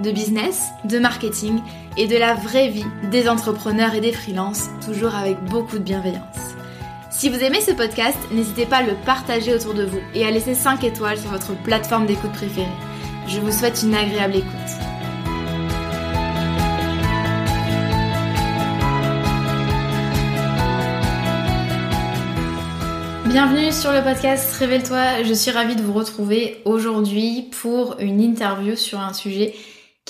de business, de marketing et de la vraie vie des entrepreneurs et des freelances, toujours avec beaucoup de bienveillance. Si vous aimez ce podcast, n'hésitez pas à le partager autour de vous et à laisser 5 étoiles sur votre plateforme d'écoute préférée. Je vous souhaite une agréable écoute. Bienvenue sur le podcast Révèle-toi. Je suis ravie de vous retrouver aujourd'hui pour une interview sur un sujet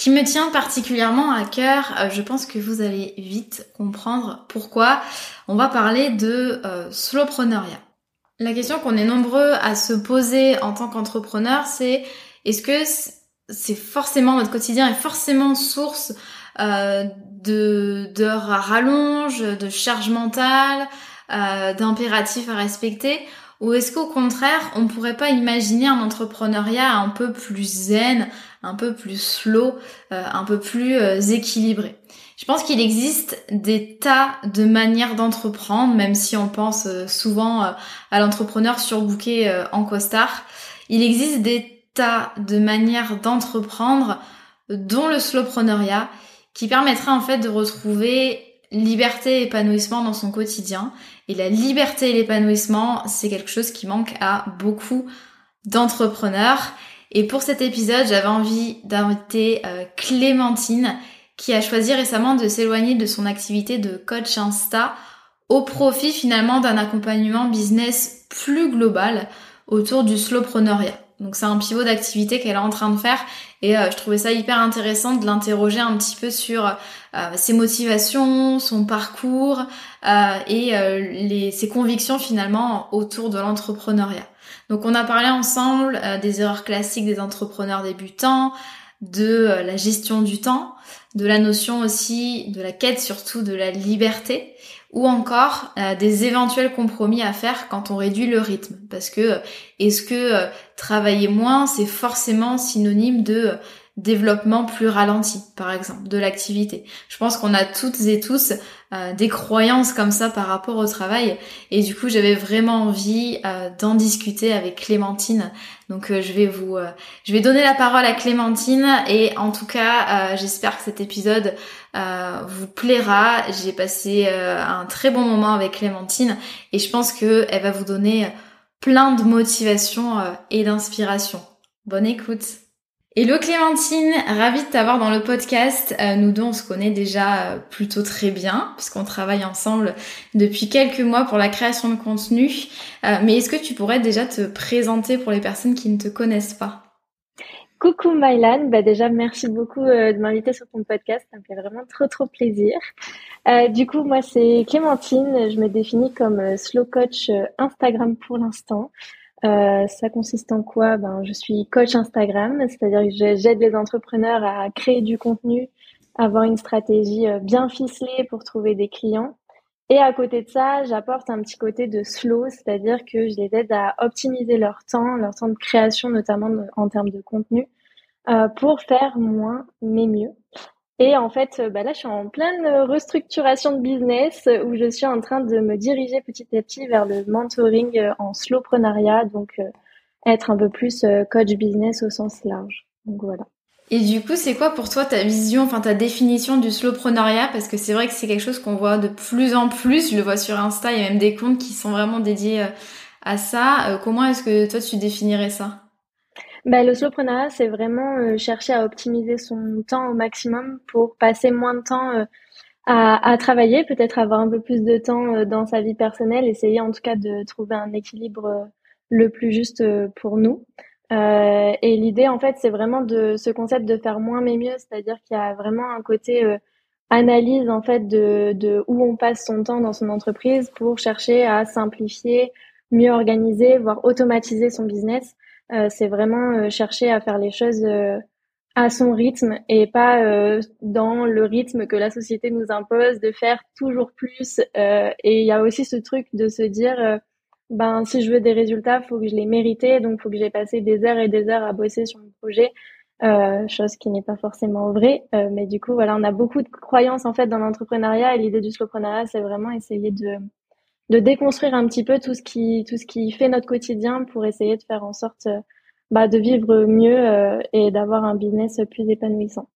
qui me tient particulièrement à cœur. Euh, je pense que vous allez vite comprendre pourquoi. On va parler de euh, slowpreneuriat. La question qu'on est nombreux à se poser en tant qu'entrepreneur, c'est est-ce que c'est forcément notre quotidien est forcément source euh, de d'heures à rallonge, de charge mentale, euh, d'impératifs à respecter? Ou est-ce qu'au contraire, on pourrait pas imaginer un entrepreneuriat un peu plus zen, un peu plus slow, euh, un peu plus euh, équilibré Je pense qu'il existe des tas de manières d'entreprendre, même si on pense euh, souvent à l'entrepreneur surbooké en costard. Il existe des tas de manières d'entreprendre, dont le slowpreneuriat, qui permettrait en fait de retrouver liberté et épanouissement dans son quotidien. Et la liberté et l'épanouissement, c'est quelque chose qui manque à beaucoup d'entrepreneurs. Et pour cet épisode, j'avais envie d'inviter euh, Clémentine qui a choisi récemment de s'éloigner de son activité de coach Insta au profit finalement d'un accompagnement business plus global autour du slowpreneuriat. Donc c'est un pivot d'activité qu'elle est en train de faire et euh, je trouvais ça hyper intéressant de l'interroger un petit peu sur euh, ses motivations, son parcours euh, et les, ses convictions finalement autour de l'entrepreneuriat. Donc on a parlé ensemble des erreurs classiques des entrepreneurs débutants, de la gestion du temps, de la notion aussi de la quête surtout de la liberté ou encore euh, des éventuels compromis à faire quand on réduit le rythme. Parce que est-ce que euh, travailler moins, c'est forcément synonyme de développement plus ralenti, par exemple, de l'activité. Je pense qu'on a toutes et tous euh, des croyances comme ça par rapport au travail, et du coup, j'avais vraiment envie d'en discuter avec Clémentine. Donc, je vais vous, je vais donner la parole à Clémentine, et en tout cas, j'espère que cet épisode euh, vous plaira. J'ai passé euh, un très bon moment avec Clémentine et je pense qu'elle va vous donner plein de motivation euh, et d'inspiration. Bonne écoute. Hello Clémentine, ravie de t'avoir dans le podcast. nous deux, on se connaît déjà plutôt très bien puisqu'on travaille ensemble depuis quelques mois pour la création de contenu. mais est-ce que tu pourrais déjà te présenter pour les personnes qui ne te connaissent pas? Coucou Mylan, bah déjà merci beaucoup euh, de m'inviter sur ton podcast, ça me fait vraiment trop trop plaisir. Euh, du coup moi c'est Clémentine, je me définis comme euh, slow coach Instagram pour l'instant. Ça consiste en quoi? Ben je suis coach Instagram, c'est-à-dire que j'aide les entrepreneurs à créer du contenu, avoir une stratégie bien ficelée pour trouver des clients. Et à côté de ça, j'apporte un petit côté de slow, c'est-à-dire que je les aide à optimiser leur temps, leur temps de création, notamment en termes de contenu, euh, pour faire moins mais mieux. Et en fait, euh, bah là, je suis en pleine restructuration de business où je suis en train de me diriger petit à petit vers le mentoring euh, en slowpreneuriat, donc être un peu plus coach business au sens large. Donc voilà. Et du coup, c'est quoi pour toi ta vision, enfin ta définition du slowpreneuriat? Parce que c'est vrai que c'est quelque chose qu'on voit de plus en plus. Je le vois sur Insta, il y a même des comptes qui sont vraiment dédiés à ça. Comment est-ce que toi tu définirais ça? Bah, le slowpreneuriat, c'est vraiment euh, chercher à optimiser son temps au maximum pour passer moins de temps euh, à, travailler, peut-être avoir un peu plus de temps euh, dans sa vie personnelle, essayer en tout cas de trouver un équilibre euh, le plus juste euh, pour nous. et l'idée, en fait, c'est vraiment de ce concept de faire moins mais mieux, c'est-à-dire qu'il y a vraiment un côté analyse en fait de, de où on passe son temps dans son entreprise pour chercher à simplifier, mieux organiser, voire automatiser son business. C'est vraiment chercher à faire les choses à son rythme et pas euh, dans le rythme que la société nous impose de faire toujours plus. Euh, et il y a aussi ce truc de se dire, euh, ben si je veux des résultats, faut que je les mérite, donc faut que j'ai passé des heures et des heures à bosser sur mon projet. chose qui n'est pas forcément vraie, mais du coup voilà, on a beaucoup de croyances en fait dans l'entrepreneuriat et l'idée du slowpreneuriat, c'est vraiment essayer de de déconstruire un petit peu tout ce qui tout ce qui fait notre quotidien pour essayer de faire en sorte bah, de vivre mieux euh, et d'avoir un business plus épanouissant.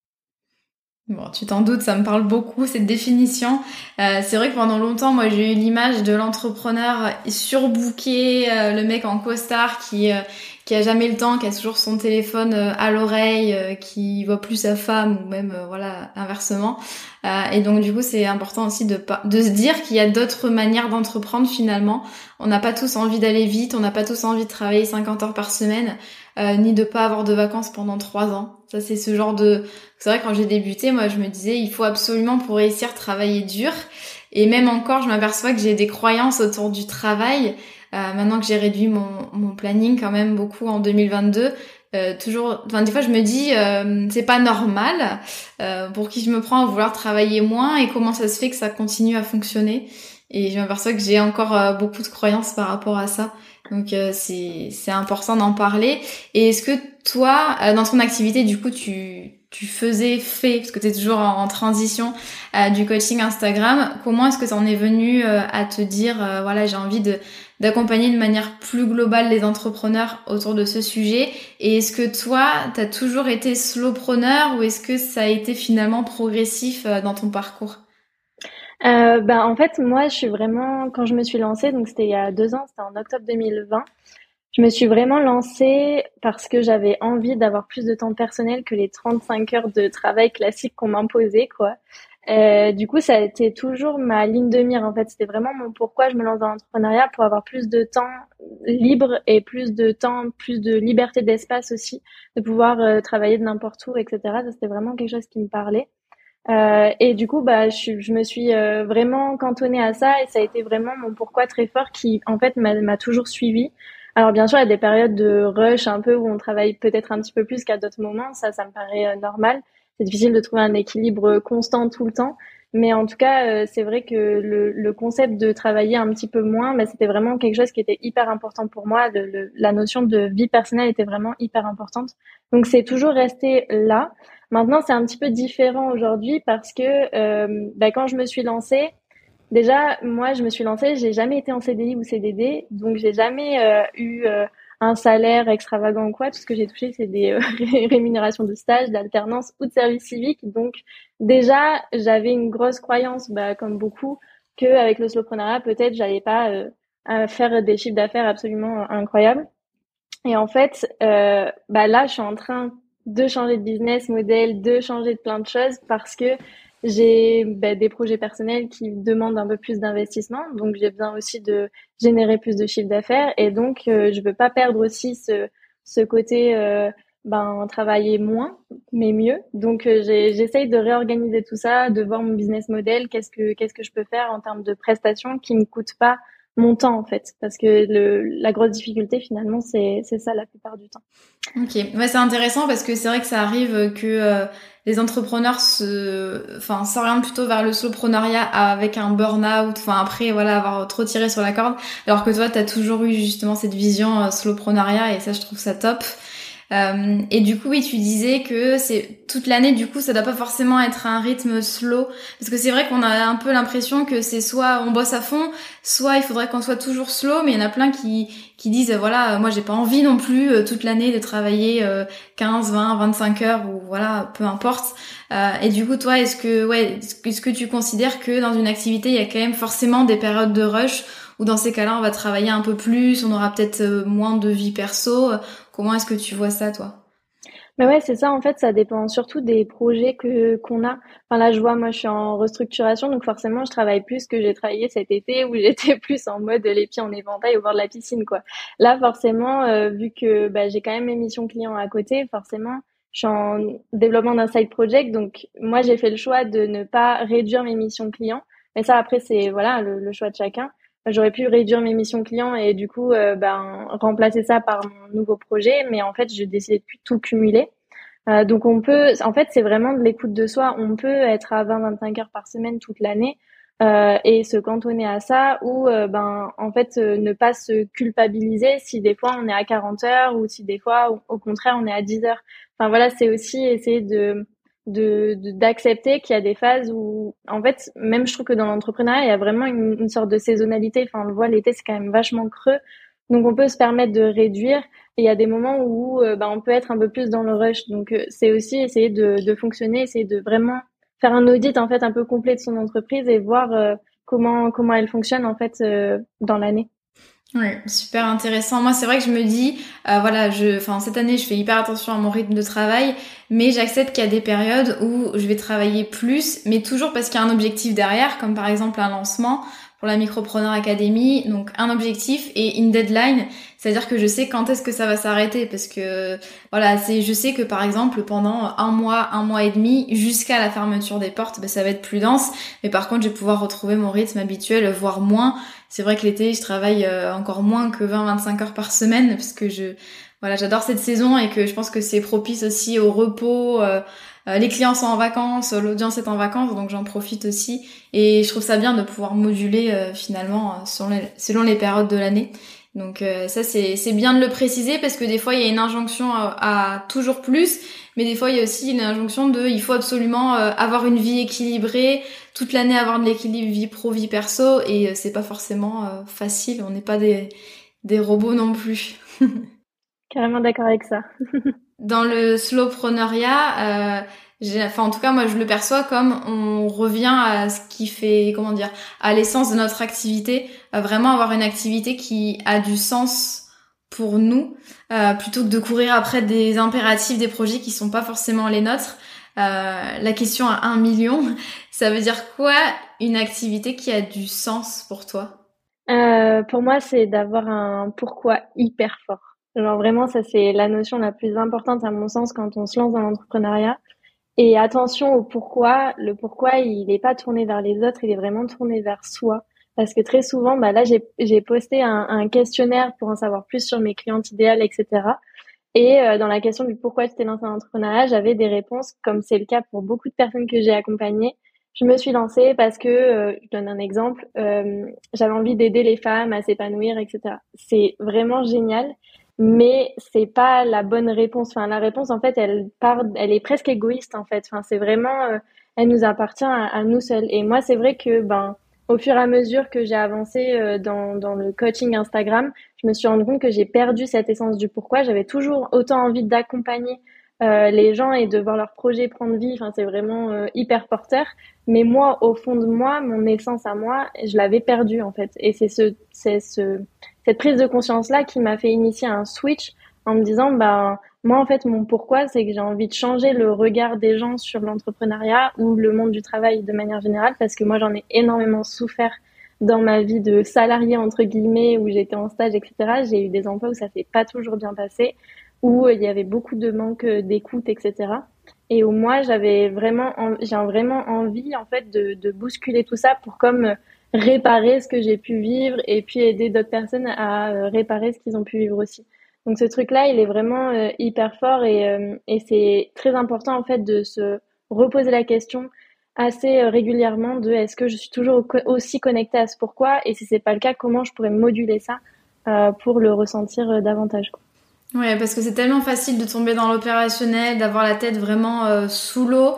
Bon, tu t'en doutes, ça me parle beaucoup cette définition. Euh, c'est vrai que pendant longtemps, moi, j'ai eu l'image de l'entrepreneur surbooké, euh, le mec en costard qui euh, qui a jamais le temps, qui a toujours son téléphone euh, à l'oreille, euh, qui voit plus sa femme ou même euh, voilà inversement. et donc du coup, c'est important aussi de de se dire qu'il y a d'autres manières d'entreprendre finalement. On n'a pas tous envie d'aller vite, on n'a pas tous envie de travailler 50 heures par semaine, ni de pas avoir de vacances pendant trois ans. Ça c'est ce genre de. C'est vrai quand j'ai débuté, moi je me disais il faut absolument pour réussir travailler dur. Et même encore, je m'aperçois que j'ai des croyances autour du travail maintenant que j'ai réduit mon, planning quand même beaucoup en 2022, euh, toujours, enfin des fois je me dis euh, c'est pas normal. Euh, pour qui je me prends à vouloir travailler moins et comment ça se fait que ça continue à fonctionner. Et je m'aperçois que j'ai encore euh, beaucoup de croyances par rapport à ça. Donc c'est c'est important d'en parler. Et est-ce que toi, dans ton activité, du coup, tu tu faisais fait, parce que tu es toujours en, transition du coaching Instagram, comment est-ce que ça en est venu à te dire, voilà, j'ai envie de d'accompagner de manière plus globale les entrepreneurs autour de ce sujet Et est-ce que toi, tu as toujours été slowpreneur ou est-ce que ça a été finalement progressif euh, dans ton parcours? Euh, ben, en fait, moi, je suis vraiment, quand je me suis lancée, donc c'était il y a deux ans, c'était en octobre 2020, je me suis vraiment lancée parce que j'avais envie d'avoir plus de temps personnel que les 35 heures de travail classique qu'on m'imposait, quoi. Euh, du coup, ça a été toujours ma ligne de mire. En fait, c'était vraiment mon pourquoi je me lance dans l'entrepreneuriat pour avoir plus de temps libre et plus de temps, plus de liberté d'espace aussi, de pouvoir euh, travailler de n'importe où, etc. Ça, c'était vraiment quelque chose qui me parlait. Euh, et du coup, bah, je, je me suis euh, vraiment cantonnée à ça et ça a été vraiment mon pourquoi très fort qui, en fait, m'a toujours suivi. Alors bien sûr, il y a des périodes de rush un peu où on travaille peut-être un petit peu plus qu'à d'autres moments. Ça, ça me paraît normal c'est difficile de trouver un équilibre constant tout le temps. Mais en tout cas, euh, c'est vrai que le, le, concept de travailler un petit peu moins, mais c'était vraiment quelque chose qui était hyper important pour moi. Le, la notion de vie personnelle était vraiment hyper importante. Donc c'est toujours resté là. Maintenant, c'est un petit peu différent aujourd'hui parce que euh, bah, quand je me suis lancée, déjà moi je me suis lancée, j'ai jamais été en CDI ou CDD, donc j'ai jamais euh, eu euh, un salaire extravagant ou quoi. Tout ce que j'ai touché, c'est des euh, rémunérations de stage, d'alternance ou de service civique. Donc déjà, j'avais une grosse croyance, bah, comme beaucoup, qu'avec le slowpreneuriat, peut-être, j'allais pas euh, faire des chiffres d'affaires absolument incroyables. Et en fait, euh, bah là, je suis en train de changer de business model, de changer de plein de choses parce que j'ai ben, des projets personnels qui demandent un peu plus d'investissement, donc j'ai besoin aussi de générer plus de chiffre d'affaires et donc euh, je veux pas perdre aussi ce, ce côté euh, ben travailler moins mais mieux. Donc euh, j'essaye de réorganiser tout ça, de voir mon business model, qu'est-ce que qu'est-ce que je peux faire en termes de prestations qui ne coûtent pas mon temps en fait parce que le, la grosse difficulté finalement c'est ça la plupart du temps. Ok, ouais, c'est intéressant parce que c'est vrai que ça arrive que euh, les entrepreneurs se, enfin, s'orientent plutôt vers le soloprenariat avec un burn-out, enfin après voilà avoir trop tiré sur la corde, alors que toi t'as toujours eu justement cette vision euh, et ça je trouve ça top. Euh, et du coup, oui, tu disais que c'est toute l'année, du coup, ça doit pas forcément être un rythme slow, parce que c'est vrai qu'on a un peu l'impression que c'est soit on bosse à fond, soit il faudrait qu'on soit toujours slow, mais il y en a plein qui qui disent voilà, moi j'ai pas envie non plus euh, toute l'année de travailler 15, 20, 25 heures ou voilà, peu importe. Euh, et du coup, toi, est-ce que ouais, est-ce que tu considères que dans une activité, il y a quand même forcément des périodes de rush ou dans ces cas-là, on va travailler un peu plus, on aura peut-être moins de vie perso Comment est-ce que tu vois ça, toi? Mais ouais, c'est ça. En fait, ça dépend surtout des projets que qu'on a. Enfin là, je vois, moi, je suis en restructuration, donc forcément, je travaille plus que j'ai travaillé cet été où j'étais plus en mode les pieds en éventail au bord de la piscine, quoi. Là, forcément, euh, vu que bah, j'ai quand même mes missions clients à côté, forcément, je suis en développement d'un side project, donc moi, j'ai fait le choix de ne pas réduire mes missions clients. Mais ça, après, c'est voilà le choix de chacun. J'aurais pu réduire mes missions clients et du coup euh, ben, remplacer ça par mon nouveau projet, mais en fait, je décidé de tout cumuler. Euh, donc on peut, en fait, c'est vraiment de l'écoute de soi. On peut être à 20-25 heures par semaine toute l'année euh, et se cantonner à ça, ou euh, ben en fait euh, ne pas se culpabiliser si des fois on est à 40 heures ou si des fois au contraire on est à 10 heures. Enfin voilà, c'est aussi essayer de de d'accepter qu'il y a des phases où en fait même je trouve que dans l'entrepreneuriat il y a vraiment une, sorte de saisonnalité. Enfin on le voit l'été c'est quand même vachement creux. Donc on peut se permettre de réduire. Et il y a des moments où euh, bah, on peut être un peu plus dans le rush. Donc euh, c'est aussi essayer de, de fonctionner essayer de vraiment faire un audit en fait un peu complet de son entreprise et voir euh, comment comment elle fonctionne en fait dans l'année oui, super intéressant. Moi, c'est vrai que je me dis, euh, voilà, je, enfin, cette année, je fais hyper attention à mon rythme de travail, mais j'accepte qu'il y a des périodes où je vais travailler plus, mais toujours parce qu'il y a un objectif derrière, comme par exemple un lancement pour la Micropreneur Academy. Donc, un objectif et une deadline. C'est-à-dire que je sais quand est-ce que ça va s'arrêter parce que voilà, c'est je sais que par exemple pendant un mois, un mois et demi jusqu'à la fermeture des portes, ben, ça va être plus dense, mais par contre, je vais pouvoir retrouver mon rythme habituel voire moins. C'est vrai que l'été, je travaille euh, encore moins que 20-25 heures par semaine parce que je voilà, j'adore cette saison et que je pense que c'est propice aussi au repos. Euh, euh, les clients sont en vacances, l'audience est en vacances, donc j'en profite aussi. Et je trouve ça bien de pouvoir moduler finalement selon les, périodes de l'année. Donc ça c'est bien de le préciser parce que des fois il y a une injonction à, toujours plus, mais des fois il y a aussi une injonction de il faut absolument euh, avoir une vie équilibrée, toute l'année avoir de l'équilibre vie pro vie perso et euh, c'est pas forcément facile, on n'est pas des, des robots non plus. Carrément d'accord avec ça. Dans le slowpreneuriat, enfin en tout cas moi je le perçois comme on revient à ce qui fait comment dire à l'essence de notre activité vraiment avoir une activité qui a du sens pour nous euh, plutôt que de courir après des impératifs des projets qui sont pas forcément les nôtres euh, la question à un million ça veut dire quoi une activité qui a du sens pour toi? Euh, pour moi c'est d'avoir un pourquoi hyper fort genre vraiment ça c'est la notion la plus importante à mon sens quand on se lance dans l'entrepreneuriat et attention au pourquoi. Le pourquoi, il n'est pas tourné vers les autres, il est vraiment tourné vers soi. Parce que très souvent, bah là, j'ai posté un, un, questionnaire pour en savoir plus sur mes clientes idéales, etc. Et euh, dans la question du pourquoi tu t'es lancée en entrepreneuriat, j'avais des réponses, comme c'est le cas pour beaucoup de personnes que j'ai accompagnées. Je me suis lancée parce que, euh, je donne un exemple, euh, j'avais envie d'aider les femmes à s'épanouir, etc. C'est vraiment génial mais c'est pas la bonne réponse. Enfin, la réponse, en fait, elle part, elle est presque égoïste, en fait. Enfin, c'est vraiment, euh, elle nous appartient à, nous seuls. Et moi, c'est vrai que, ben, au fur et à mesure que j'ai avancé euh, dans, dans le coaching Instagram, je me suis rendu compte que j'ai perdu cette essence du pourquoi. J'avais toujours autant envie d'accompagner euh, les gens et de voir leur projet prendre vie. Enfin, c'est vraiment hyper porteur. Mais moi, au fond de moi, mon essence à moi, je l'avais perdue en fait. Et c'est ce, c'est ce, cette prise de conscience là qui m'a fait initier un switch en me disant bah moi en fait mon pourquoi c'est que j'ai envie de changer le regard des gens sur l'entrepreneuriat ou le monde du travail de manière générale parce que moi j'en ai énormément souffert dans ma vie de salarié entre guillemets où j'étais en stage etc j'ai eu des emplois où ça s'est pas toujours bien passé où il y avait beaucoup de manque d'écoute etc et où moi j'avais vraiment j'ai vraiment envie en fait de, de bousculer tout ça pour comme réparer ce que j'ai pu vivre et puis aider d'autres personnes à euh, réparer ce qu'ils ont pu vivre aussi. Donc ce truc-là, il est vraiment euh, hyper fort et, euh, et c'est très important en fait de se reposer la question assez régulièrement de est-ce que je suis toujours aussi connectée à ce pourquoi et si c'est pas le cas, comment je pourrais moduler ça pour le ressentir davantage. Quoi. Ouais, parce que c'est tellement facile de tomber dans l'opérationnel, d'avoir la tête vraiment sous l'eau.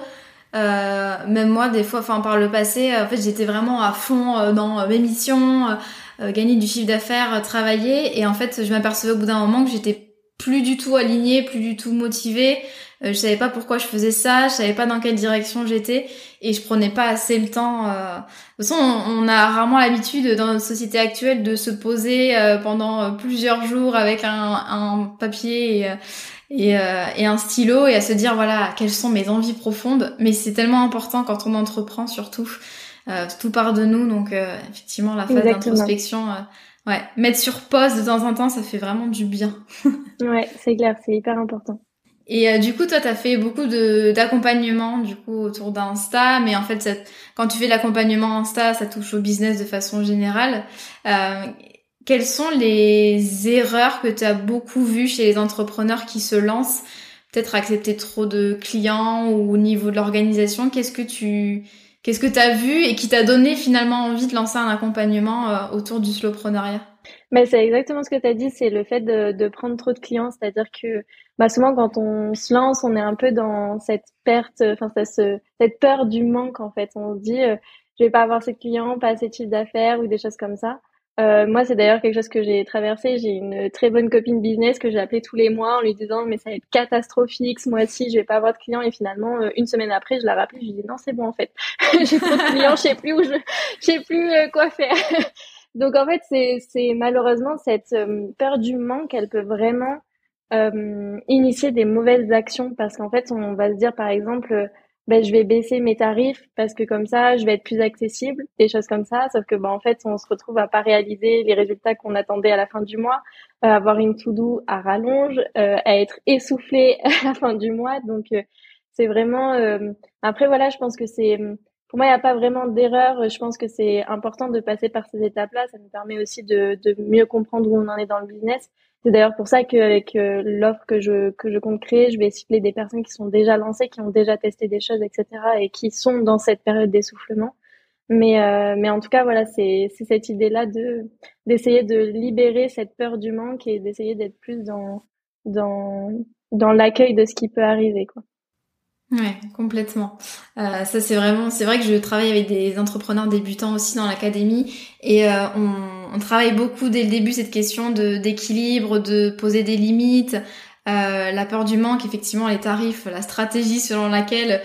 Euh, même moi, des fois, enfin par le passé, en fait, j'étais vraiment à fond euh, dans mes missions, euh, gagner du chiffre d'affaires, travailler, et en fait, je m'apercevais au bout d'un moment que j'étais plus du tout alignée, plus du tout motivée. Euh, je savais pas pourquoi je faisais ça, je savais pas dans quelle direction j'étais et je prenais pas assez le temps. Euh. De toute façon, on, a rarement l'habitude dans notre société actuelle de se poser euh, pendant plusieurs jours avec un, papier et, et, un stylo et à se dire voilà quelles sont mes envies profondes. Mais c'est tellement important quand on entreprend surtout. Tout part de nous, donc effectivement la phase d'introspection Ouais, mettre sur pause de temps en temps, ça fait vraiment du bien. ouais, c'est clair, c'est hyper important. Et euh, du coup, toi, tu as fait beaucoup de d'accompagnement du coup autour d'Insta, mais en fait, ça, quand tu fais l'accompagnement Insta, ça touche au business de façon générale. Euh, quelles sont les erreurs que tu as beaucoup vues chez les entrepreneurs qui se lancent? Peut-être accepter trop de clients ou au niveau de l'organisation. Qu'est-ce que tu Qu'est-ce que tu vu et qui t'a donné finalement envie de lancer un accompagnement euh, autour du slowpreneuriat? Mais c'est exactement ce que tu as dit, c'est le fait de, prendre trop de clients, c'est-à-dire que bah, souvent quand on se lance, on est un peu dans cette perte, enfin cette peur du manque en fait. On se dit, euh, je vais pas avoir de clients, pas assez de chiffre d'affaires ou des choses comme ça. Euh, moi, c'est d'ailleurs quelque chose que j'ai traversé. J'ai une très bonne copine business que j'ai appelée tous les mois en lui disant mais ça va être catastrophique ce mois-ci, je vais pas avoir de clients. Et finalement, euh, une semaine après, je la rappelée, je lui dis non, c'est bon en fait, j'ai trop de clients, je sais plus où je, je sais plus euh, quoi faire. Donc en fait, c'est malheureusement cette euh, peur du manque, elle peut vraiment initier des mauvaises actions parce qu'en fait, on va se dire par exemple ben, je vais baisser mes tarifs parce que comme ça, je vais être plus accessible, des choses comme ça. Sauf que, ben, en fait, on se retrouve à pas réaliser les résultats qu'on attendait à la fin du mois, à euh, avoir une to-do à rallonge, euh, à être essoufflé à la fin du mois. Donc, euh, c'est vraiment. Après, voilà, je pense que c'est. Pour moi, il n'y a pas vraiment d'erreur. Je pense que c'est important de passer par ces étapes-là. Ça nous permet aussi de, de mieux comprendre où on en est dans le business. C'est d'ailleurs pour ça qu'avec euh, l'offre que je, que je compte créer, je vais cibler des personnes qui sont déjà lancées, qui ont déjà testé des choses, etc. et qui sont dans cette période d'essoufflement. Mais, euh, mais en tout cas, voilà, c'est cette idée-là de d'essayer de libérer cette peur du manque et d'essayer d'être plus dans, dans, dans l'accueil de ce qui peut arriver. Quoi. Ouais, complètement. Euh, ça c'est vraiment, c'est vrai que je travaille avec des entrepreneurs débutants aussi dans l'académie et euh, on, travaille beaucoup dès le début cette question de d'équilibre, de poser des limites, euh, la peur du manque, effectivement les tarifs, la stratégie selon laquelle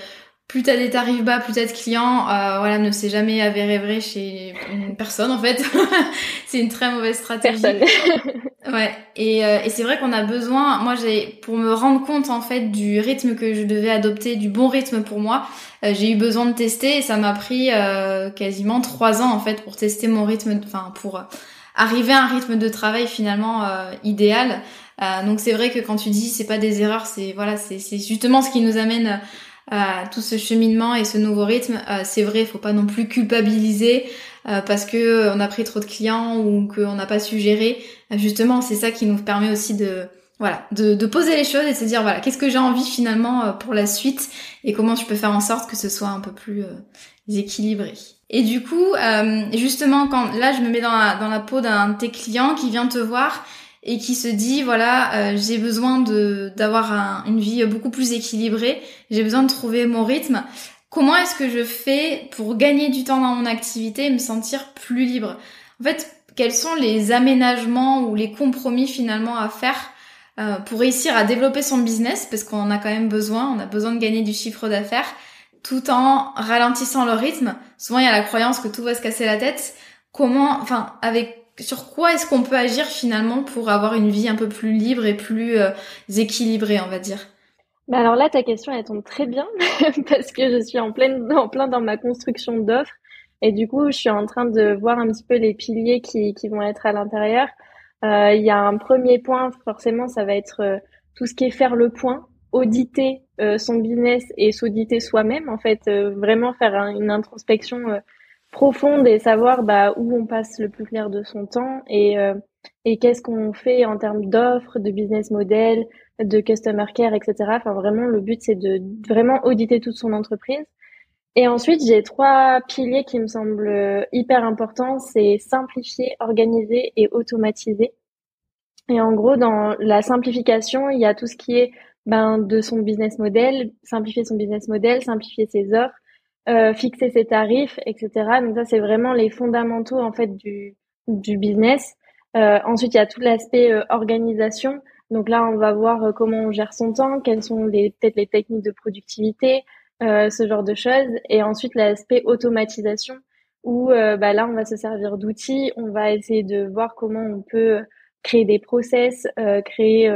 plus t'as des tarifs bas, plus t'as de clients, euh, voilà, ne s'est jamais avéré vrai chez une personne en fait. c'est une très mauvaise stratégie. ouais. Et, euh, et c'est vrai qu'on a besoin. Moi, j'ai pour me rendre compte en fait du rythme que je devais adopter, du bon rythme pour moi, euh, j'ai eu besoin de tester et ça m'a pris euh, quasiment trois ans en fait pour tester mon rythme, enfin pour arriver à un rythme de travail finalement idéal. donc c'est vrai que quand tu dis c'est pas des erreurs, c'est voilà, c'est justement ce qui nous amène tout ce cheminement et ce nouveau rythme. Euh, c'est vrai, il faut pas non plus culpabiliser euh, parce que euh, on a pris trop de clients ou qu'on n'a pas su gérer. justement, c'est ça qui nous permet aussi de voilà, de, de, poser les choses et de se dire voilà, qu'est-ce que j'ai envie finalement pour la suite et comment je peux faire en sorte que ce soit un peu plus équilibré. Et du coup, justement, quand là je me mets dans la, dans la peau d'un de tes clients qui vient te voir et qui se dit voilà euh, j'ai besoin de d'avoir une vie beaucoup plus équilibrée, j'ai besoin de trouver mon rythme. Comment est-ce que je fais pour gagner du temps dans mon activité et me sentir plus libre? En fait, quels sont les aménagements ou les compromis finalement à faire euh, pour réussir à développer son business? Parce qu'on en a quand même besoin, on a besoin de gagner du chiffre d'affaires tout en ralentissant le rythme. Souvent il y a la croyance que tout va se casser la tête. Comment, enfin, avec sur quoi est-ce qu'on peut agir finalement pour avoir une vie un peu plus libre et plus euh, équilibrée, on va dire? Bah alors là, ta question, elle tombe très bien parce que je suis en, pleine, en plein dans ma construction d'offres. Et du coup, je suis en train de voir un petit peu les piliers qui, qui vont être à l'intérieur. Euh, il y a un premier point, forcément, ça va être euh, tout ce qui est faire le point, auditer son business et s'auditer soi-même, en fait, vraiment faire une introspection profonde et savoir bah, où on passe le plus clair de son temps et, euh, et qu'est-ce qu'on fait en termes d'offres, de business model, de customer care, etc. Enfin, vraiment, le but, c'est de vraiment auditer toute son entreprise. Et ensuite, j'ai trois piliers qui me semblent hyper importants. C'est simplifier, organiser et automatiser. Et en gros, dans la simplification, il y a tout ce qui est ben, de son business model, simplifier son business model, simplifier ses offres, euh, fixer ses tarifs, etc. Donc ça, c'est vraiment les fondamentaux en fait du, du business. Euh, ensuite, il y a tout l'aspect euh, organisation. Donc là, on va voir comment on gère son temps, quelles sont peut-être les techniques de productivité, ce genre de choses. Et ensuite, l'aspect automatisation, où bah, là, on va se servir d'outils, on va essayer de voir comment on peut créer des process, créer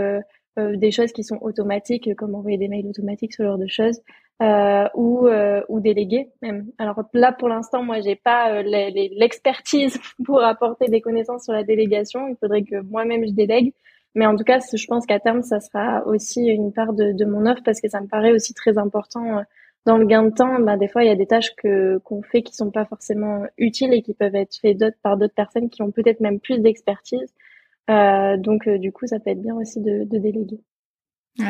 des choses qui sont automatiques, comme envoyer des mails automatiques, ce genre de choses euh, ou, euh, ou déléguer même. Alors là, pour l'instant, moi, j'ai pas euh, l'expertise pour apporter des connaissances sur la délégation. Il faudrait que moi-même je délègue. Mais en tout cas, je pense qu'à terme, ça sera aussi une part de, de, mon offre parce que ça me paraît aussi très important euh, dans le gain de temps. Bah, des fois, il y a des tâches que qu'on fait qui sont pas forcément utiles et qui peuvent être faites par d'autres personnes qui ont peut-être même plus d'expertise. Euh, donc, du coup, ça peut être bien aussi de, de déléguer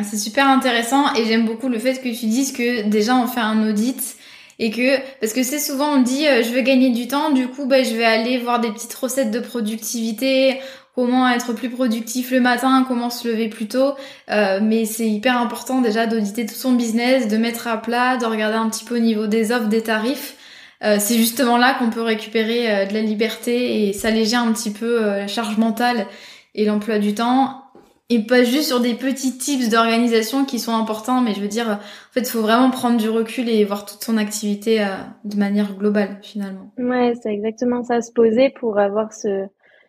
c'est super intéressant et j'aime beaucoup le fait que tu dises que déjà on fait un audit et que parce que c'est souvent on dit euh, je veux gagner du temps du coup bah, je vais aller voir des petites recettes de productivité comment être plus productif le matin comment se lever plus tôt. Euh, mais c'est hyper important déjà d'auditer tout son business de mettre à plat de regarder un petit peu au niveau des offres des tarifs. Euh, c'est justement là qu'on peut récupérer de la liberté et s'alléger un petit peu la charge mentale et l'emploi du temps et pas juste sur des petits tips d'organisation qui sont importants, mais je veux dire, en fait, il faut vraiment prendre du recul et voir toute son activité euh, de manière globale, finalement. Ouais, c'est exactement ça, se poser pour avoir ce,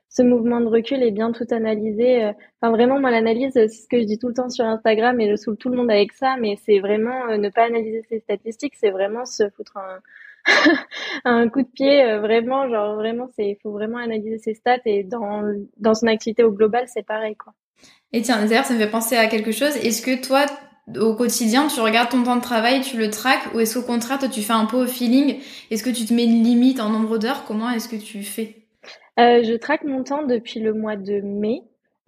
ce mouvement de recul et bien tout analyser. Euh. Enfin, vraiment, moi, l'analyse, c'est ce que je dis tout le temps sur Instagram et je saoule tout le monde avec ça, mais c'est vraiment euh, ne pas analyser ses statistiques, c'est vraiment se foutre un, un coup de pied, vraiment, genre, vraiment, c'est, il faut vraiment analyser ses stats et dans, dans son activité au global, c'est pareil, quoi. Et tiens, d'ailleurs, ça me fait penser à quelque chose. Est-ce que toi, au quotidien, tu regardes ton temps de travail, tu le traques, ou est-ce qu'au contraire, toi, tu fais un peu au feeling? Est-ce que tu te mets une limite en nombre d'heures? Comment est-ce que tu fais? Euh, Je traque mon temps depuis le mois de mai.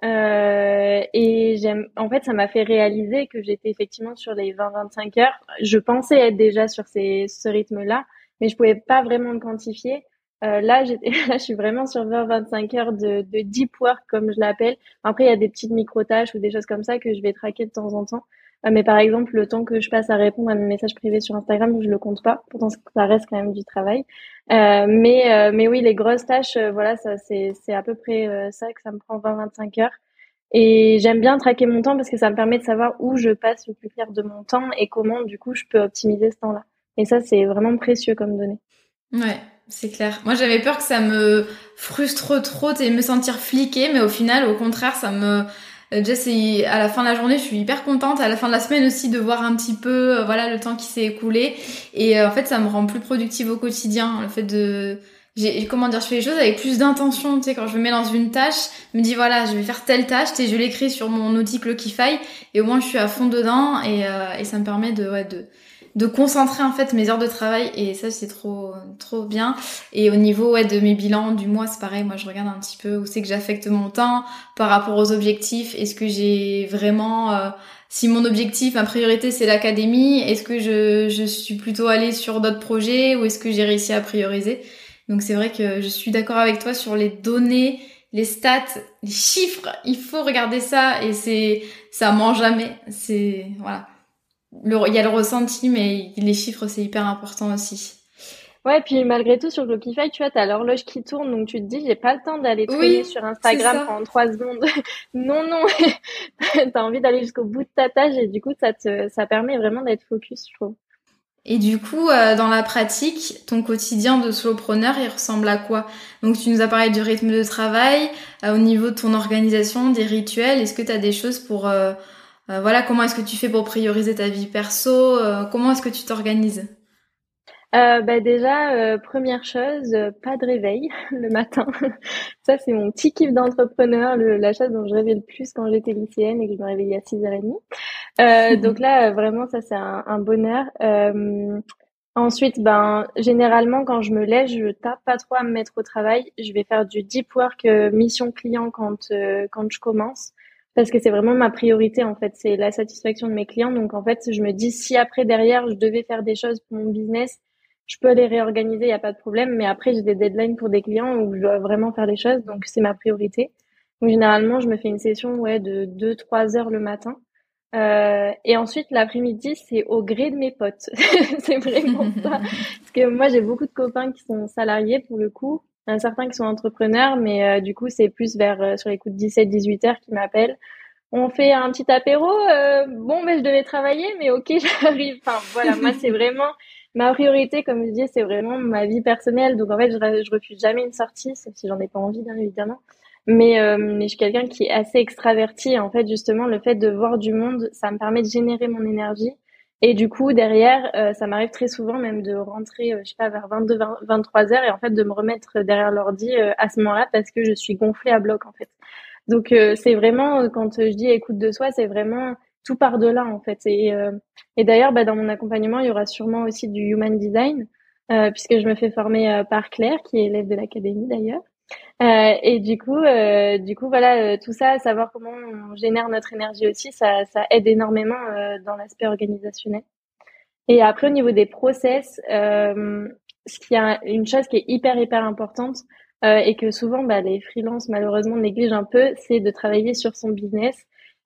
Euh, et j'aime, en fait, ça m'a fait réaliser que j'étais effectivement sur les 20-25 heures. Je pensais être déjà sur ces, ce rythme-là, mais je pouvais pas vraiment le quantifier. Euh, là, là, je suis vraiment sur 20-25 heures de, de deep work, comme je l'appelle. Après, il y a des petites micro-tâches ou des choses comme ça que je vais traquer de temps en temps. Euh, mais par exemple, le temps que je passe à répondre à mes messages privés sur Instagram, je le compte pas. Pourtant, ça reste quand même du travail. Euh, mais, euh, mais oui, les grosses tâches, voilà, ça, c'est, à peu près ça que ça me prend 20-25 heures. Et j'aime bien traquer mon temps parce que ça me permet de savoir où je passe le plus clair de mon temps et comment, du coup, je peux optimiser ce temps-là. Et ça, c'est vraiment précieux comme donnée. Ouais, c'est clair. Moi, j'avais peur que ça me frustre trop et me sentir fliquée, mais au final, au contraire, ça me euh, déjà c'est à la fin de la journée, je suis hyper contente. À la fin de la semaine aussi de voir un petit peu, euh, voilà, le temps qui s'est écoulé. Et euh, en fait, ça me rend plus productive au quotidien. Le fait de, j'ai, comment dire, je fais les choses avec plus d'intention. Tu sais, quand je me mets dans une tâche, je me dis voilà, je vais faire telle tâche, et je l'écris sur mon outil Clockify, et au moins je suis à fond dedans, et, et ça me permet de, ouais, de de concentrer en fait mes heures de travail et ça c'est trop trop bien. Et au niveau ouais, de mes bilans du mois c'est pareil moi je regarde un petit peu où c'est que j'affecte mon temps par rapport aux objectifs. Est-ce que j'ai vraiment euh, si mon objectif ma priorité c'est l'académie est-ce que je, je suis plutôt allée sur d'autres projets ou est-ce que j'ai réussi à prioriser? Donc c'est vrai que je suis d'accord avec toi sur les données les stats, les chiffres, il faut regarder ça et c'est ça ment jamais. C'est voilà il y a le ressenti, mais les chiffres, c'est hyper important aussi. Ouais, puis malgré tout, sur Clockify, tu vois, t'as l'horloge qui tourne, donc tu te dis, j'ai pas le temps d'aller traîner sur Instagram pendant trois secondes. non, non, t'as envie d'aller jusqu'au bout de ta tâche et du coup, ça te, ça permet vraiment d'être focus, je trouve. Et du coup, euh, dans la pratique, ton quotidien de solopreneur, il ressemble à quoi? Donc, tu nous as parlé du rythme de travail, euh, au niveau de ton organisation, des rituels. Est-ce que tu as des choses pour euh, euh, voilà, comment est-ce que tu fais pour prioriser ta vie perso euh, Comment est-ce que tu t'organises? Euh, bah déjà, première chose, pas de réveil le matin. ça, c'est mon petit kiff d'entrepreneur, la chose dont je rêvais le plus quand j'étais lycéenne et que je me réveillais à 6h30. Euh, donc là, vraiment, ça, c'est un, un, bonheur. ensuite, ben, généralement, quand je me lève, je tape pas trop à me mettre au travail. Je vais faire du deep work mission client quand, quand je commence parce que c'est vraiment ma priorité en fait, c'est la satisfaction de mes clients. Donc en fait, je me dis si après derrière je devais faire des choses pour mon business, je peux les réorganiser, il n'y a pas de problème. Mais après, j'ai des deadlines pour des clients où je dois vraiment faire des choses, donc c'est ma priorité. Donc généralement, je me fais une session ouais de 2-3 heures le matin. Euh, et ensuite, l'après-midi, c'est au gré de mes potes. c'est vraiment ça. Parce que moi, j'ai beaucoup de copains qui sont salariés pour le coup certains qui sont entrepreneurs, mais euh, du coup, c'est plus vers euh, sur les coups de 17-18 heures qui m'appellent. on fait un petit apéro. Euh, bon, mais je devais travailler, mais ok, j'arrive. Enfin, voilà, moi, c'est vraiment ma priorité, comme je dis, c'est vraiment ma vie personnelle. Donc, en fait, je, refuse jamais une sortie, sauf si j'en ai pas envie, bien évidemment. Mais, mais je suis quelqu'un qui est assez extraverti. En fait, justement, le fait de voir du monde, ça me permet de générer mon énergie. Et du coup, derrière, euh, ça m'arrive très souvent même de rentrer, euh, je sais pas, vers 22, 23 heures et en fait de me remettre derrière l'ordi à ce moment-là parce que je suis gonflée à bloc en fait. Donc c'est vraiment, quand je dis écoute de soi, c'est vraiment tout par de là en fait. Et, et d'ailleurs, bah, dans mon accompagnement, il y aura sûrement aussi du human design puisque je me fais former par Claire, qui est élève de l'académie d'ailleurs. Euh, et du coup, euh, du coup, voilà, euh, tout ça, savoir comment on génère notre énergie aussi, ça, ça aide énormément dans l'aspect organisationnel. Et après, au niveau des process, ce qui a une chose qui est hyper hyper importante et que souvent bah, les freelances malheureusement négligent un peu, c'est de travailler sur son business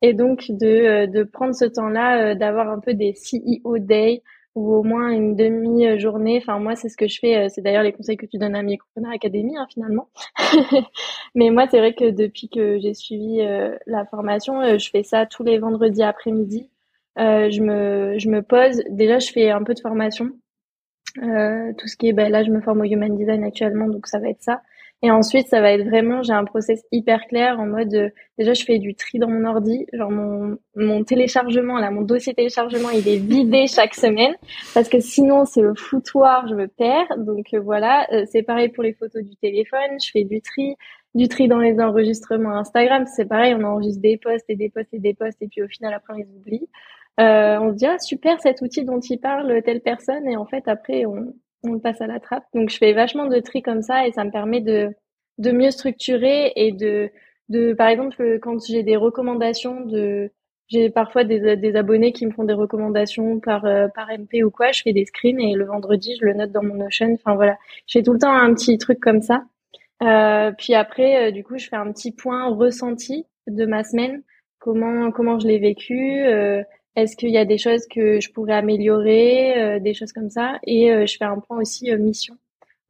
et donc de, de prendre ce temps-là, d'avoir un peu des CEO day ou au moins une demi-journée. Enfin, moi, c'est ce que je fais. Euh, c'est d'ailleurs les conseils que tu donnes à Micropreneur Academy, hein, finalement. Mais moi, c'est vrai que depuis que j'ai suivi euh, la formation, euh, je fais ça tous les vendredis après-midi. je me je me pose. Déjà, je fais un peu de formation. tout ce qui est, ben, là, je me forme au Human Design actuellement, donc ça va être ça. Et ensuite, ça va être vraiment, j'ai un process hyper clair en mode, euh, déjà, je fais du tri dans mon ordi. Genre, mon, mon téléchargement, là, mon dossier téléchargement, il est vidé chaque semaine. Parce que sinon, c'est le foutoir, je me perds. Donc, euh, voilà. Euh, c'est pareil pour les photos du téléphone. Je fais du tri. Du tri dans les enregistrements Instagram. C'est pareil, on enregistre des posts et des posts et des posts. Et puis, au final, après, on les oublie. on se dit, ah, super, cet outil dont il parle telle personne. Et en fait, après, on, on passe à la trappe. Donc je fais vachement de tri comme ça et ça me permet de, de mieux structurer et de, de par exemple quand j'ai des recommandations de j'ai parfois des, des abonnés qui me font des recommandations par euh, par MP ou quoi, je fais des screens et le vendredi je le note dans mon Notion. Enfin voilà, je fais tout le temps un petit truc comme ça. Euh, puis après, euh, du coup, je fais un petit point ressenti de ma semaine, comment comment je l'ai vécu, euh, est-ce qu'il y a des choses que je pourrais améliorer, euh, des choses comme ça? Et euh, je fais un point aussi euh, mission,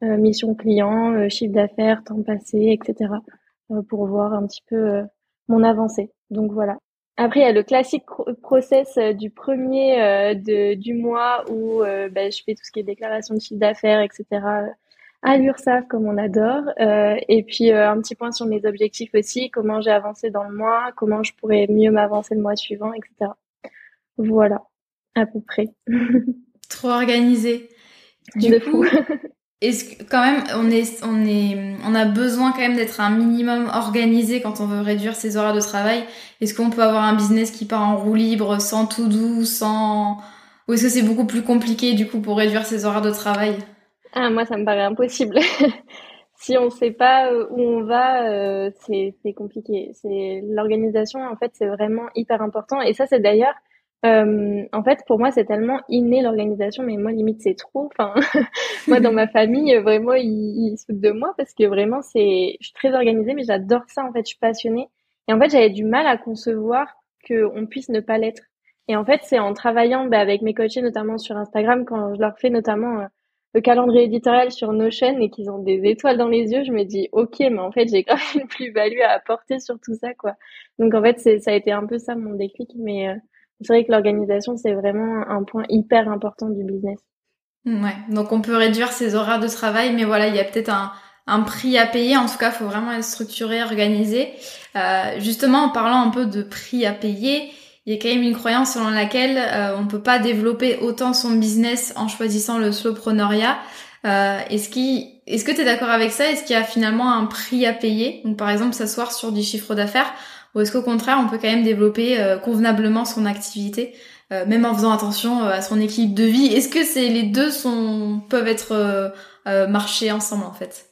mission client, chiffre d'affaires, temps passé, etc. pour voir un petit peu mon avancée. Donc voilà. Après, il y a le classique process du premier de, du mois où ben, je fais tout ce qui est déclaration de chiffre d'affaires, etc. à l'URSSAF, comme on adore. et puis, un petit point sur mes objectifs aussi, comment j'ai avancé dans le mois, comment je pourrais mieux m'avancer le mois suivant, etc. Voilà, à peu près. Trop organisé. Du coup, est-ce que quand même on est on est on a besoin quand même d'être un minimum organisé quand on veut réduire ses horaires de travail Est-ce qu'on peut avoir un business qui part en roue libre sans tout doux, sans ou est-ce que c'est beaucoup plus compliqué du coup pour réduire ses horaires de travail? Ah moi ça me paraît impossible. si on ne sait pas euh, où on va, euh, c'est compliqué. C'est l'organisation en fait c'est vraiment hyper important et ça c'est d'ailleurs euh, en fait, pour moi, c'est tellement inné l'organisation, mais moi, limite, c'est trop. Enfin, moi, dans ma famille, vraiment, ils, ils se foutent de moi parce que vraiment, c'est, je suis très organisée, mais j'adore ça. En fait, je suis passionnée. Et en fait, j'avais du mal à concevoir qu'on puisse ne pas l'être. Et en fait, c'est en travaillant bah, avec mes coachés, notamment sur Instagram, quand je leur fais notamment euh, le calendrier éditorial sur Notion et qu'ils ont des étoiles dans les yeux, je me dis, ok, mais en fait, j'ai quand même une plus-value à apporter sur tout ça, quoi. Donc, en fait, c'est, ça a été un peu ça mon déclic, mais euh, c'est vrai que l'organisation, c'est vraiment un point hyper important du business. Ouais, donc on peut réduire ses horaires de travail, mais voilà, il y a peut-être un, un prix à payer. En tout cas, il faut vraiment être structuré, organisé. Euh, justement, en parlant un peu de prix à payer, il y a quand même une croyance selon laquelle euh, on peut pas développer autant son business en choisissant le slowpreneuriat. Euh, est-ce qui, est-ce que tu es d'accord avec ça? Est-ce qu'il y a finalement un prix à payer? Donc par exemple, s'asseoir sur du chiffre d'affaires ou est-ce qu'au contraire, on peut quand même développer euh, convenablement son activité, euh, même en faisant attention euh, à son équilibre de vie? Est-ce que c'est les deux sont peuvent être marcher ensemble en fait?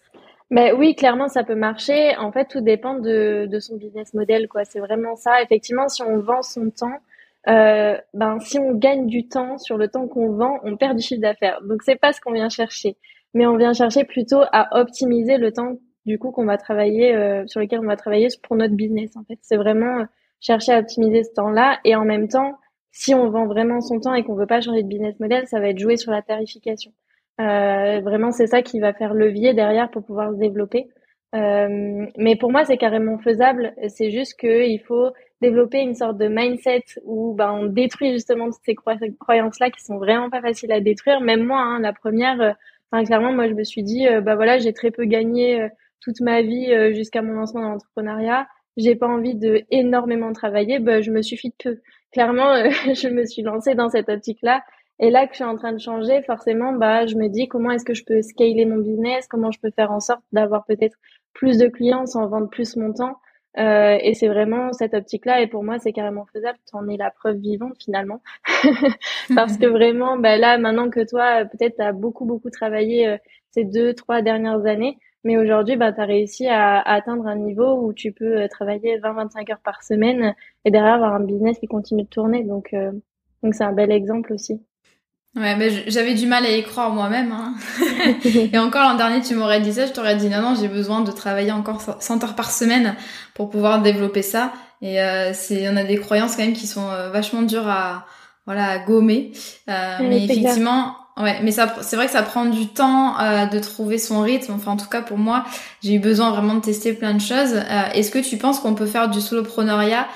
Ben oui, clairement, ça peut marcher. En fait, tout dépend de, son business model, quoi. C'est vraiment ça. Effectivement, si on vend son temps, ben si on gagne du temps sur le temps qu'on vend, on perd du chiffre d'affaires. Donc c'est pas ce qu'on vient chercher, mais on vient chercher plutôt à optimiser le temps du coup qu'on va travailler euh, sur lesquels on va travailler pour notre business en fait. C'est vraiment euh, chercher à optimiser ce temps-là. Et en même temps si on vend vraiment son temps et qu'on veut pas changer de business model ça va être jouer sur la tarification. Euh, vraiment c'est ça qui va faire levier derrière pour pouvoir se développer. Euh, mais pour moi c'est carrément faisable. C'est juste que il faut développer une sorte de mindset où bah, on détruit justement toutes ces croyances-là qui sont vraiment pas faciles à détruire. Même moi, hein, la première, euh, enfin, clairement, moi, je me suis dit, euh, bah voilà, j'ai très peu gagné toute ma vie jusqu'à mon lancement dans l'entrepreneuriat. J'ai pas envie de énormément travailler, bah, je me suffis de peu. Clairement, je me suis lancée dans cette optique-là. Et là que je suis en train de changer, forcément, bah, je me dis comment est-ce que je peux scaler mon business, comment je peux faire en sorte d'avoir peut-être plus de clients sans vendre plus mon temps. Euh, et c'est vraiment cette optique-là. Et pour moi, c'est carrément faisable. Tu en es la preuve vivante finalement. Parce que vraiment, bah, là, maintenant que toi, peut-être tu as beaucoup, beaucoup travaillé euh, ces deux, trois dernières années. Mais aujourd'hui, bah, tu as réussi à, à, atteindre un niveau où tu peux euh, travailler 20-25 heures par semaine et derrière avoir un business qui continue de tourner. Donc, euh, donc c'est un bel exemple aussi. Ouais, mais j'avais du mal à y croire moi-même. Hein. et encore l'an dernier, tu m'aurais dit ça, je t'aurais dit non, non, j'ai besoin de travailler encore 100 heures par semaine pour pouvoir développer ça. Et euh, c'est, on a des croyances quand même qui sont euh, vachement dures à, voilà, à gommer. Euh, mais effectivement, ouais, mais ça, c'est vrai que ça prend du temps euh, de trouver son rythme. Enfin, en tout cas pour moi, j'ai eu besoin vraiment de tester plein de choses. Euh, est-ce que tu penses qu'on peut faire du soloprenariat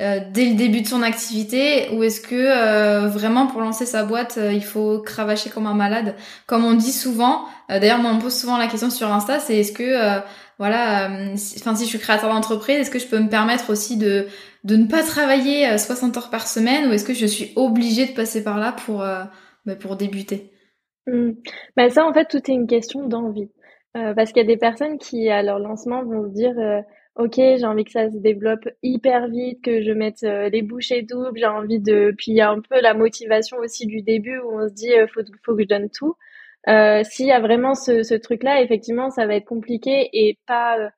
euh, dès le début de son activité ou est-ce que euh, vraiment pour lancer sa boîte euh, il faut cravacher comme un malade? Comme on dit souvent d'ailleurs moi on me pose souvent la question sur Insta c'est est-ce que voilà enfin si, je suis créateur d'entreprise est-ce que je peux me permettre aussi de de ne pas travailler 60 heures par semaine ou est-ce que je suis obligée de passer par là pour bah, pour débuter mmh. bah ça en fait tout est une question d'envie parce qu'il y a des personnes qui à leur lancement vont se dire ok, j'ai envie que ça se développe hyper vite, que je mette euh, les bouchées doubles, j'ai envie de, puis il y a un peu la motivation aussi du début où on se dit euh, faut faut que je donne tout. Euh, S'il y a vraiment ce, ce truc-là, effectivement, ça va être compliqué et pas euh,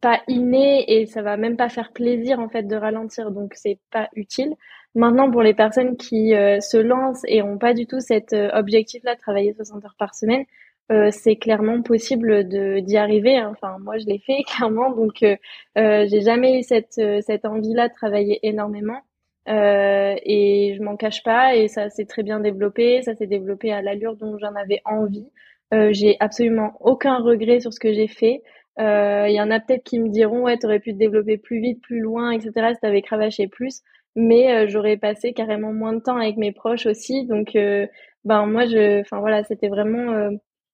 pas inné et ça va même pas faire plaisir en fait de ralentir, donc c'est pas utile. Maintenant, pour les personnes qui se lancent et ont pas du tout cet objectif-là de travailler 60 heures par semaine, euh, c'est clairement possible de d'y arriver. Hein. Enfin, moi, je l'ai fait clairement, donc euh, euh, j'ai jamais eu cette euh, cette envie-là de travailler énormément. et je m'en cache pas, et ça s'est très bien développé. Ça s'est développé à l'allure dont j'en avais envie. j'ai absolument aucun regret sur ce que j'ai fait. Il y en a peut-être qui me diront ouais, t'aurais pu te développer plus vite, plus loin, etc. Si t'avais cravaché plus, mais j'aurais passé carrément moins de temps avec mes proches aussi. Donc, ben moi, je, enfin voilà, c'était vraiment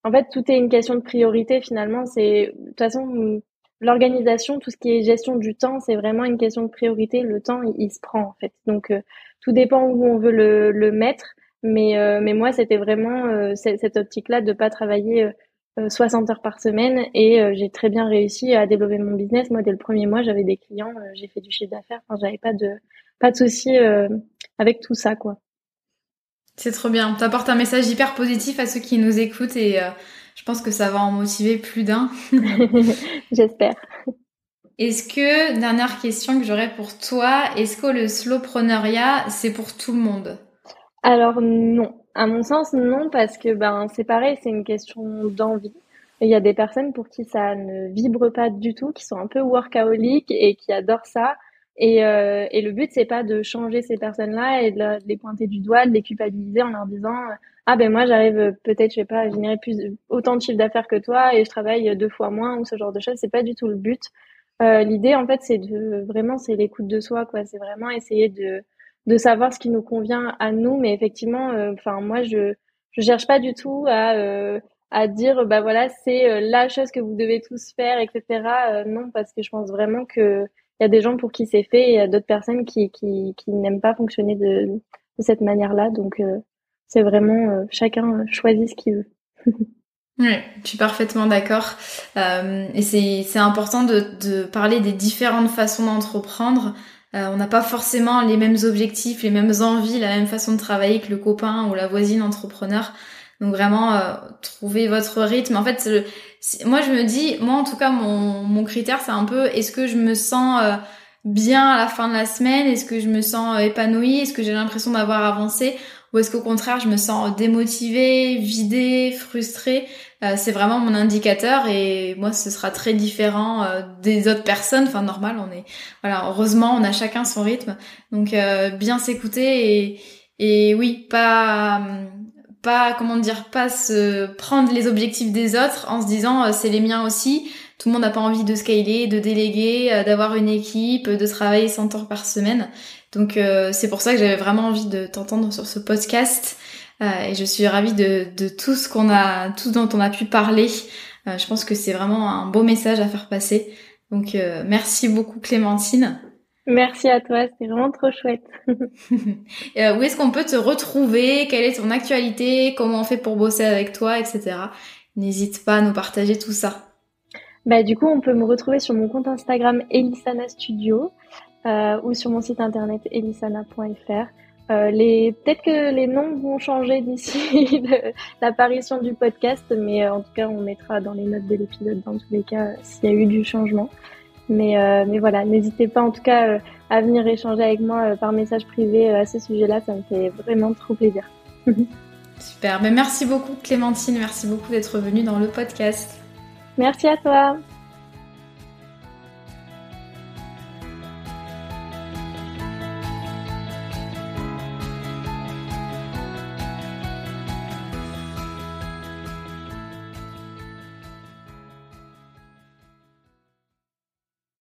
en fait, tout est une question de priorité finalement. C'est de toute façon l'organisation, tout ce qui est gestion du temps, c'est vraiment une question de priorité. Le temps, il, se prend en fait. Donc euh, tout dépend où on veut le, le mettre. Mais euh, mais moi, c'était vraiment euh, cette, optique-là de pas travailler 60 heures par semaine et j'ai très bien réussi à développer mon business. Moi, dès le premier mois, j'avais des clients, j'ai fait du chiffre d'affaires. Enfin, j'avais pas de pas de souci avec tout ça, quoi. C'est trop bien. T'apportes un message hyper positif à ceux qui nous écoutent et euh, je pense que ça va en motiver plus d'un. J'espère. Est-ce que, dernière question que j'aurais pour toi, est-ce que le slowpreneuriat, c'est pour tout le monde? Alors non. À mon sens, non, parce que ben c'est pareil, c'est une question d'envie. Il y a des personnes pour qui ça ne vibre pas du tout, qui sont un peu workaholiques et qui adorent ça. Et, euh, et le but, c'est pas de changer ces personnes-là et de, les pointer du doigt, de les culpabiliser en leur disant ah ben moi j'arrive peut-être je sais pas à générer plus autant de chiffre d'affaires que toi et je travaille deux fois moins ou ce genre de choses. C'est pas du tout le but. Euh, L'idée en fait, c'est de vraiment c'est l'écoute de soi quoi. C'est vraiment essayer de de savoir ce qui nous convient à nous. Mais effectivement, euh, enfin moi je je cherche pas du tout à euh, à dire bah voilà c'est euh, la chose que vous devez tous faire etc. non parce que je pense vraiment que il y a des gens pour qui c'est fait et il y a d'autres personnes qui, qui, n'aiment pas fonctionner de, cette manière-là. Donc, euh, c'est vraiment euh, chacun choisit ce qu'il veut. oui, je suis parfaitement d'accord. Euh, et c'est important de, de parler des différentes façons d'entreprendre. On n'a pas forcément les mêmes objectifs, les mêmes envies, la même façon de travailler que le copain ou la voisine entrepreneur. Donc vraiment, trouver votre rythme. En fait, moi je me dis, moi en tout cas, mon, critère c'est un peu, est-ce que je me sens euh, bien à la fin de la semaine? Est-ce que je me sens euh, épanouie? Est-ce que j'ai l'impression d'avoir avancé? Ou est-ce qu'au contraire, je me sens démotivée, vidée, frustrée? C'est vraiment mon indicateur et moi ce sera très différent des autres personnes. Enfin normal, on est voilà, heureusement on a chacun son rythme. Donc bien s'écouter et et oui, pas pas comment dire pas se prendre les objectifs des autres en se disant euh, c'est les miens aussi tout le monde n'a pas envie de scaler, de déléguer, d'avoir une équipe, de travailler 100 heures par semaine. Donc c'est pour ça que j'avais vraiment envie de t'entendre sur ce podcast. et je suis ravie de, de tout ce qu'on a, tout dont on a pu parler. je pense que c'est vraiment un beau message à faire passer. Donc merci beaucoup Clémentine. Merci à toi, c'était vraiment trop chouette. Euh, où est-ce qu'on peut te retrouver? Quelle est ton actualité? Comment on fait pour bosser avec toi, etc. N'hésite pas à nous partager tout ça. Bah, du coup, on peut me retrouver sur mon compte Instagram Elisana Studio euh, ou sur mon site internet elisana.fr. Euh, les... Peut-être que les noms vont changer d'ici l'apparition du podcast, mais en tout cas, on mettra dans les notes de l'épisode dans tous les cas s'il y a eu du changement. Mais, euh, mais voilà, n'hésitez pas en tout cas euh, à venir échanger avec moi euh, par message privé à ce sujet-là, ça me fait vraiment trop plaisir. Super, mais merci beaucoup Clémentine, merci beaucoup d'être venue dans le podcast. Merci à toi.